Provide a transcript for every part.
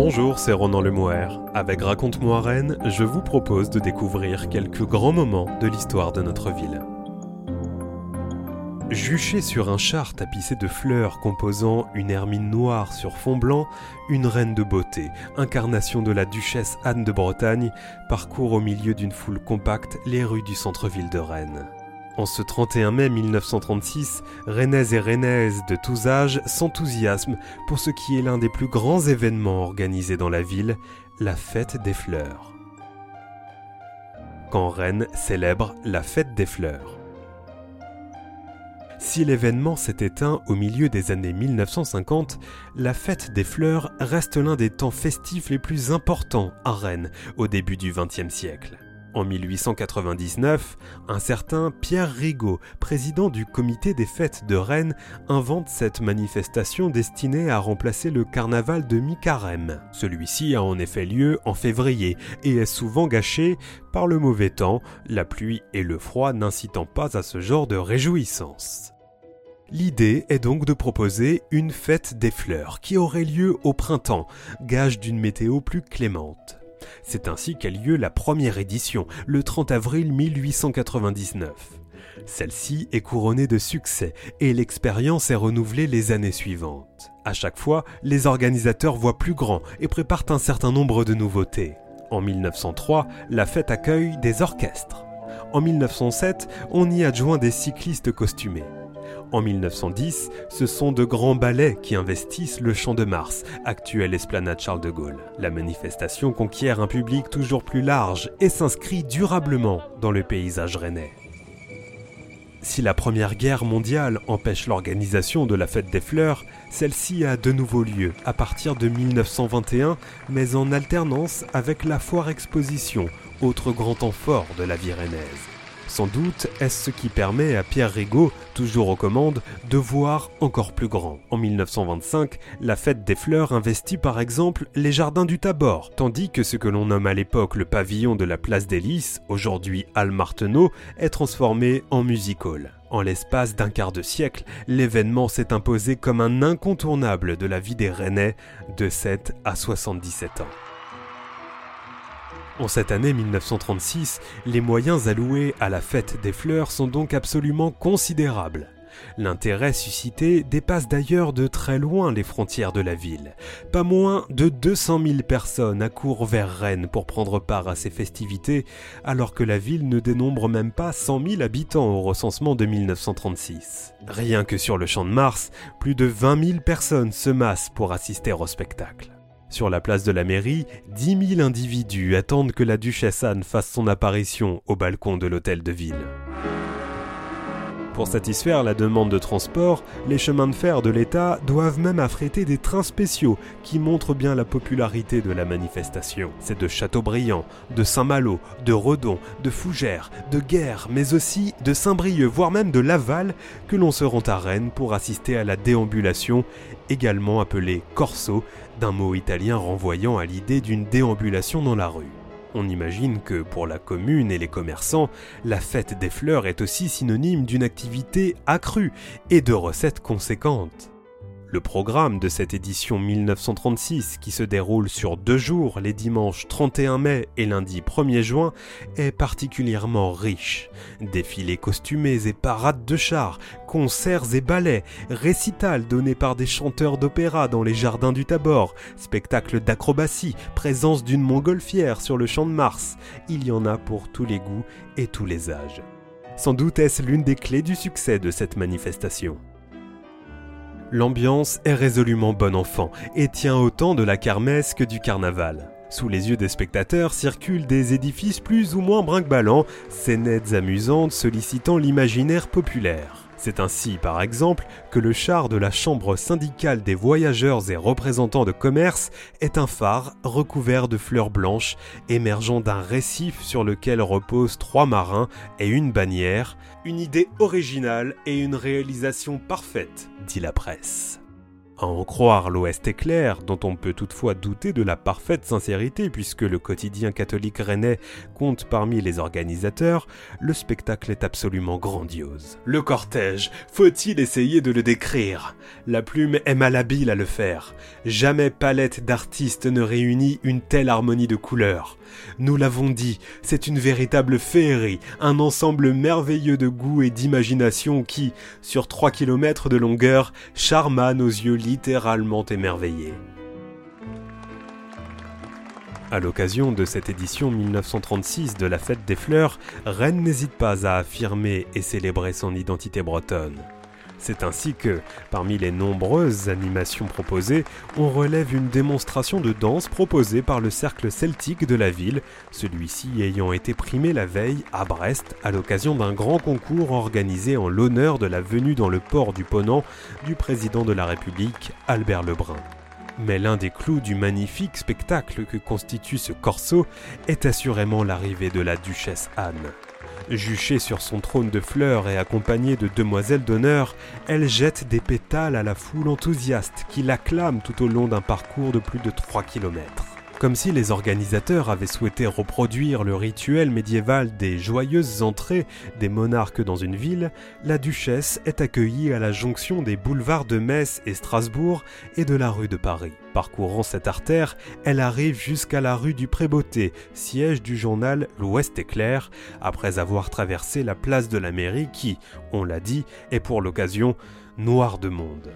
Bonjour, c'est Ronan Lemouer. Avec Raconte-moi Rennes, je vous propose de découvrir quelques grands moments de l'histoire de notre ville. Juché sur un char tapissé de fleurs composant une hermine noire sur fond blanc, une reine de beauté, incarnation de la duchesse Anne de Bretagne, parcourt au milieu d'une foule compacte les rues du centre-ville de Rennes. En ce 31 mai 1936, Rennaises et Rennaises de tous âges s'enthousiasment pour ce qui est l'un des plus grands événements organisés dans la ville, la fête des fleurs. Quand Rennes célèbre la fête des fleurs. Si l'événement s'est éteint au milieu des années 1950, la fête des fleurs reste l'un des temps festifs les plus importants à Rennes au début du XXe siècle. En 1899, un certain Pierre Rigaud, président du comité des fêtes de Rennes, invente cette manifestation destinée à remplacer le carnaval de mi-carême. Celui-ci a en effet lieu en février et est souvent gâché par le mauvais temps, la pluie et le froid n'incitant pas à ce genre de réjouissance. L'idée est donc de proposer une fête des fleurs qui aurait lieu au printemps, gage d'une météo plus clémente. C'est ainsi qu'a lieu la première édition, le 30 avril 1899. Celle-ci est couronnée de succès et l'expérience est renouvelée les années suivantes. À chaque fois, les organisateurs voient plus grand et préparent un certain nombre de nouveautés. En 1903, la fête accueille des orchestres. En 1907, on y adjoint des cyclistes costumés. En 1910, ce sont de grands ballets qui investissent le Champ de Mars, actuelle esplanade Charles de Gaulle. La manifestation conquiert un public toujours plus large et s'inscrit durablement dans le paysage rennais. Si la Première Guerre mondiale empêche l'organisation de la fête des fleurs, celle-ci a de nouveau lieu à partir de 1921, mais en alternance avec la foire exposition, autre grand temps fort de la vie rennaise. Sans doute est-ce ce qui permet à Pierre Rigaud, toujours aux commandes, de voir encore plus grand. En 1925, la fête des fleurs investit par exemple les jardins du Tabor, tandis que ce que l'on nomme à l'époque le pavillon de la place des Lys, aujourd'hui Al est transformé en music hall. En l'espace d'un quart de siècle, l'événement s'est imposé comme un incontournable de la vie des Rennais de 7 à 77 ans. En cette année 1936, les moyens alloués à la fête des fleurs sont donc absolument considérables. L'intérêt suscité dépasse d'ailleurs de très loin les frontières de la ville. Pas moins de 200 000 personnes accourent vers Rennes pour prendre part à ces festivités, alors que la ville ne dénombre même pas 100 000 habitants au recensement de 1936. Rien que sur le champ de Mars, plus de 20 000 personnes se massent pour assister au spectacle. Sur la place de la mairie, 10 000 individus attendent que la duchesse Anne fasse son apparition au balcon de l'hôtel de ville. Pour satisfaire la demande de transport, les chemins de fer de l'État doivent même affréter des trains spéciaux qui montrent bien la popularité de la manifestation. C'est de Châteaubriand, de Saint-Malo, de Redon, de Fougères, de Guerre, mais aussi de Saint-Brieuc, voire même de Laval, que l'on se rend à Rennes pour assister à la déambulation, également appelée corso, d'un mot italien renvoyant à l'idée d'une déambulation dans la rue. On imagine que pour la commune et les commerçants, la fête des fleurs est aussi synonyme d'une activité accrue et de recettes conséquentes. Le programme de cette édition 1936, qui se déroule sur deux jours, les dimanches 31 mai et lundi 1er juin, est particulièrement riche. Défilés costumés et parades de chars, concerts et ballets, récitals donnés par des chanteurs d'opéra dans les jardins du Tabor, spectacles d'acrobatie, présence d'une montgolfière sur le champ de Mars. Il y en a pour tous les goûts et tous les âges. Sans doute est-ce l'une des clés du succès de cette manifestation. L'ambiance est résolument bon enfant et tient autant de la kermesse que du carnaval. Sous les yeux des spectateurs circulent des édifices plus ou moins brinque-ballants, scénettes amusantes sollicitant l'imaginaire populaire. C'est ainsi, par exemple, que le char de la Chambre syndicale des voyageurs et représentants de commerce est un phare recouvert de fleurs blanches émergeant d'un récif sur lequel reposent trois marins et une bannière, une idée originale et une réalisation parfaite, dit la presse. À en croire l'Ouest éclair, dont on peut toutefois douter de la parfaite sincérité puisque le quotidien catholique rennais compte parmi les organisateurs, le spectacle est absolument grandiose. Le cortège, faut-il essayer de le décrire? La plume est malhabile à le faire. Jamais palette d'artistes ne réunit une telle harmonie de couleurs. Nous l'avons dit, c'est une véritable féerie, un ensemble merveilleux de goût et d'imagination qui, sur 3 km de longueur, charma nos yeux littéralement émerveillés. À l'occasion de cette édition 1936 de la Fête des Fleurs, Rennes n'hésite pas à affirmer et célébrer son identité bretonne. C'est ainsi que, parmi les nombreuses animations proposées, on relève une démonstration de danse proposée par le cercle celtique de la ville, celui-ci ayant été primé la veille à Brest à l'occasion d'un grand concours organisé en l'honneur de la venue dans le port du Ponant du président de la République, Albert Lebrun. Mais l'un des clous du magnifique spectacle que constitue ce corso est assurément l'arrivée de la duchesse Anne. Juchée sur son trône de fleurs et accompagnée de demoiselles d'honneur, elle jette des pétales à la foule enthousiaste qui l'acclame tout au long d'un parcours de plus de 3 kilomètres. Comme si les organisateurs avaient souhaité reproduire le rituel médiéval des joyeuses entrées des monarques dans une ville, la duchesse est accueillie à la jonction des boulevards de Metz et Strasbourg et de la rue de Paris. Parcourant cette artère, elle arrive jusqu'à la rue du Prébeauté, siège du journal L'Ouest éclair, après avoir traversé la place de la mairie qui, on l'a dit, est pour l'occasion noire de monde.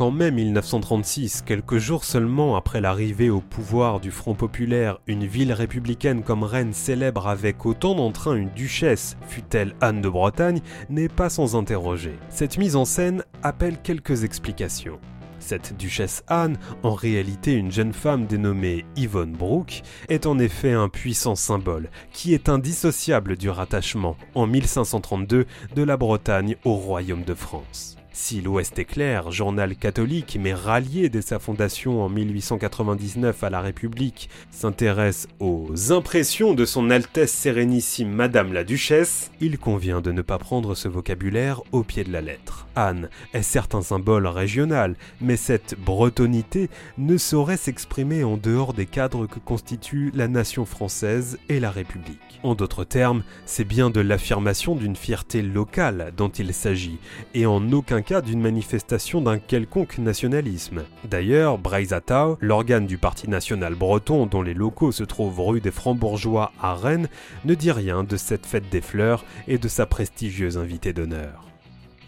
Qu'en mai 1936, quelques jours seulement après l'arrivée au pouvoir du Front populaire, une ville républicaine comme Rennes célèbre avec autant d'entrain une duchesse, fut-elle Anne de Bretagne, n'est pas sans interroger. Cette mise en scène appelle quelques explications. Cette duchesse Anne, en réalité une jeune femme dénommée Yvonne Brooke, est en effet un puissant symbole qui est indissociable du rattachement, en 1532, de la Bretagne au royaume de France. Si l'Ouest éclair, journal catholique mais rallié dès sa fondation en 1899 à la République, s'intéresse aux impressions de son Altesse Sérénissime Madame la Duchesse, il convient de ne pas prendre ce vocabulaire au pied de la lettre. Anne est certes un symbole régional, mais cette bretonité ne saurait s'exprimer en dehors des cadres que constituent la nation française et la République. En d'autres termes, c'est bien de l'affirmation d'une fierté locale dont il s'agit, et en aucun d'une manifestation d'un quelconque nationalisme. D'ailleurs, Braisatau, l'organe du Parti national breton dont les locaux se trouvent rue des Francs-Bourgeois à Rennes, ne dit rien de cette fête des fleurs et de sa prestigieuse invitée d'honneur.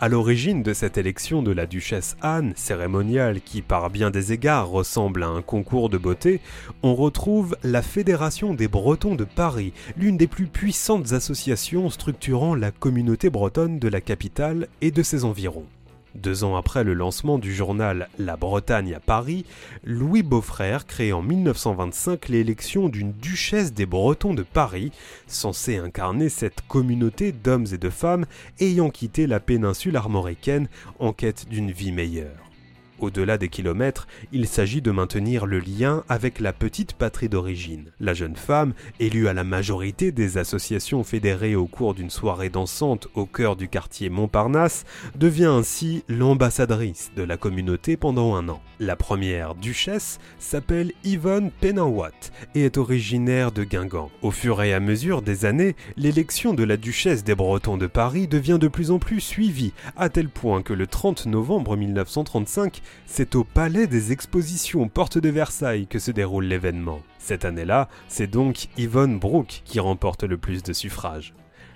À l'origine de cette élection de la duchesse Anne, cérémoniale qui par bien des égards ressemble à un concours de beauté, on retrouve la Fédération des Bretons de Paris, l'une des plus puissantes associations structurant la communauté bretonne de la capitale et de ses environs. Deux ans après le lancement du journal La Bretagne à Paris, Louis Beaufrère crée en 1925 l'élection d'une duchesse des Bretons de Paris, censée incarner cette communauté d'hommes et de femmes ayant quitté la péninsule armoricaine en quête d'une vie meilleure. Au-delà des kilomètres, il s'agit de maintenir le lien avec la petite patrie d'origine. La jeune femme, élue à la majorité des associations fédérées au cours d'une soirée dansante au cœur du quartier Montparnasse, devient ainsi l'ambassadrice de la communauté pendant un an. La première duchesse s'appelle Yvonne Penenwat et est originaire de Guingamp. Au fur et à mesure des années, l'élection de la duchesse des Bretons de Paris devient de plus en plus suivie, à tel point que le 30 novembre 1935, c'est au Palais des Expositions Porte de Versailles que se déroule l'événement. Cette année-là, c'est donc Yvonne Brooke qui remporte le plus de suffrages.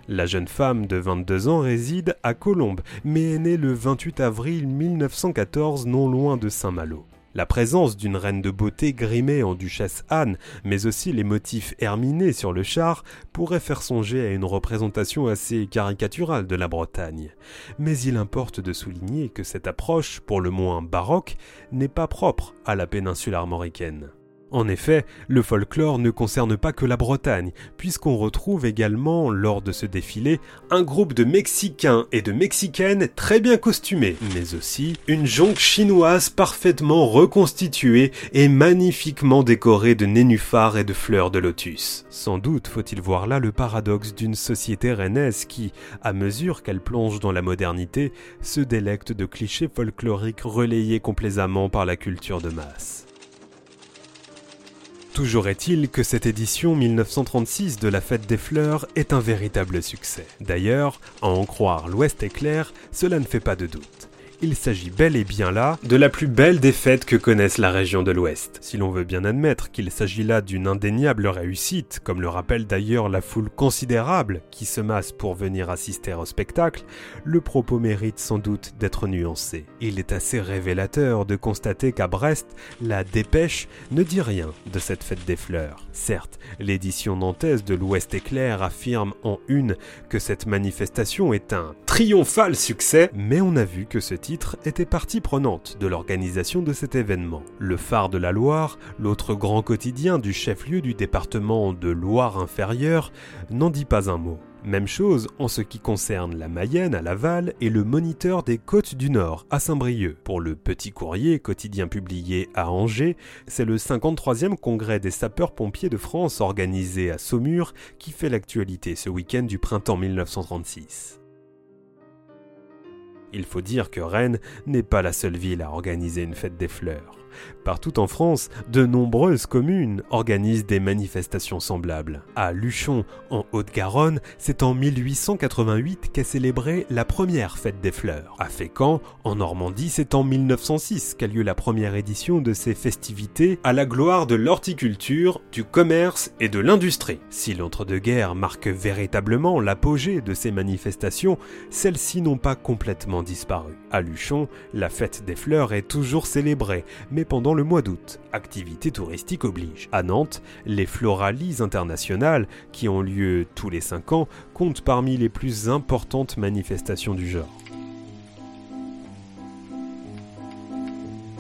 La jeune femme de 22 ans réside à Colombes, mais est née le 28 avril 1914 non loin de Saint-Malo. La présence d'une reine de beauté grimée en duchesse Anne, mais aussi les motifs herminés sur le char, pourraient faire songer à une représentation assez caricaturale de la Bretagne. Mais il importe de souligner que cette approche, pour le moins baroque, n'est pas propre à la péninsule armoricaine. En effet, le folklore ne concerne pas que la Bretagne, puisqu'on retrouve également, lors de ce défilé, un groupe de Mexicains et de Mexicaines très bien costumés, mais aussi une jonque chinoise parfaitement reconstituée et magnifiquement décorée de nénuphars et de fleurs de lotus. Sans doute faut-il voir là le paradoxe d'une société rennaise qui, à mesure qu'elle plonge dans la modernité, se délecte de clichés folkloriques relayés complaisamment par la culture de masse. Toujours est-il que cette édition 1936 de la Fête des Fleurs est un véritable succès. D'ailleurs, à en croire l'Ouest éclair, cela ne fait pas de doute il s'agit bel et bien là de la plus belle fêtes que connaisse la région de l'Ouest. Si l'on veut bien admettre qu'il s'agit là d'une indéniable réussite, comme le rappelle d'ailleurs la foule considérable qui se masse pour venir assister au spectacle, le propos mérite sans doute d'être nuancé. Il est assez révélateur de constater qu'à Brest, la dépêche ne dit rien de cette fête des fleurs. Certes, l'édition nantaise de l'Ouest éclair affirme en une que cette manifestation est un triomphal succès, mais on a vu que ce était partie prenante de l'organisation de cet événement. Le phare de la Loire, l'autre grand quotidien du chef-lieu du département de Loire-Inférieure, n'en dit pas un mot. Même chose en ce qui concerne la Mayenne à Laval et le Moniteur des Côtes du Nord à Saint-Brieuc. Pour le Petit Courrier, quotidien publié à Angers, c'est le 53e congrès des sapeurs-pompiers de France organisé à Saumur qui fait l'actualité ce week-end du printemps 1936. Il faut dire que Rennes n'est pas la seule ville à organiser une fête des fleurs. Partout en France, de nombreuses communes organisent des manifestations semblables. À Luchon, en Haute-Garonne, c'est en 1888 qu'est célébrée la première fête des fleurs. À Fécamp, en Normandie, c'est en 1906 qu'a lieu la première édition de ces festivités à la gloire de l'horticulture, du commerce et de l'industrie. Si l'entre-deux-guerres marque véritablement l'apogée de ces manifestations, celles-ci n'ont pas complètement disparu. À Luchon, la fête des fleurs est toujours célébrée, mais pendant le mois d'août, activité touristique oblige. À Nantes, les Floralies internationales, qui ont lieu tous les 5 ans, comptent parmi les plus importantes manifestations du genre.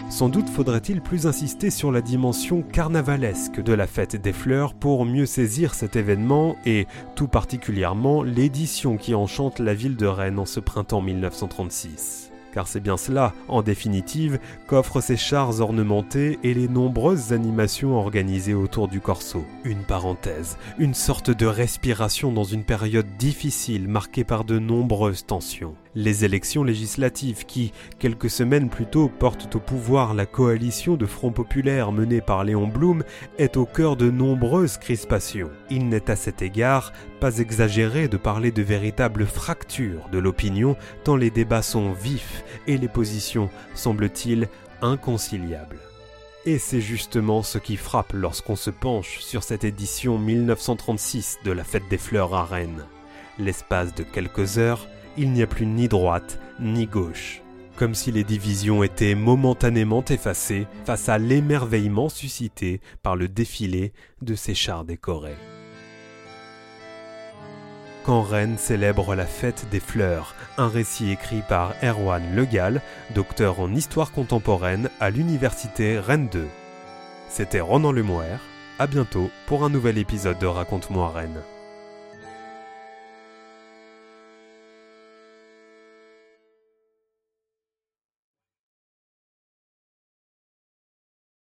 Sans doute faudrait-il plus insister sur la dimension carnavalesque de la fête des fleurs pour mieux saisir cet événement et tout particulièrement l'édition qui enchante la ville de Rennes en ce printemps 1936 car c'est bien cela, en définitive, qu'offrent ces chars ornementés et les nombreuses animations organisées autour du corso. Une parenthèse, une sorte de respiration dans une période difficile marquée par de nombreuses tensions les élections législatives qui, quelques semaines plus tôt, portent au pouvoir la coalition de Front Populaire menée par Léon Blum, est au cœur de nombreuses crispations. Il n'est à cet égard pas exagéré de parler de véritables fractures de l'opinion tant les débats sont vifs et les positions, semble-t-il, inconciliables. Et c'est justement ce qui frappe lorsqu'on se penche sur cette édition 1936 de la Fête des Fleurs à Rennes. L'espace de quelques heures, il n'y a plus ni droite ni gauche, comme si les divisions étaient momentanément effacées face à l'émerveillement suscité par le défilé de ces chars décorés. Quand Rennes célèbre la fête des fleurs, un récit écrit par Erwan Legal, docteur en histoire contemporaine à l'université Rennes 2. C'était Ronan Lemoire, à bientôt pour un nouvel épisode de Raconte-moi Rennes.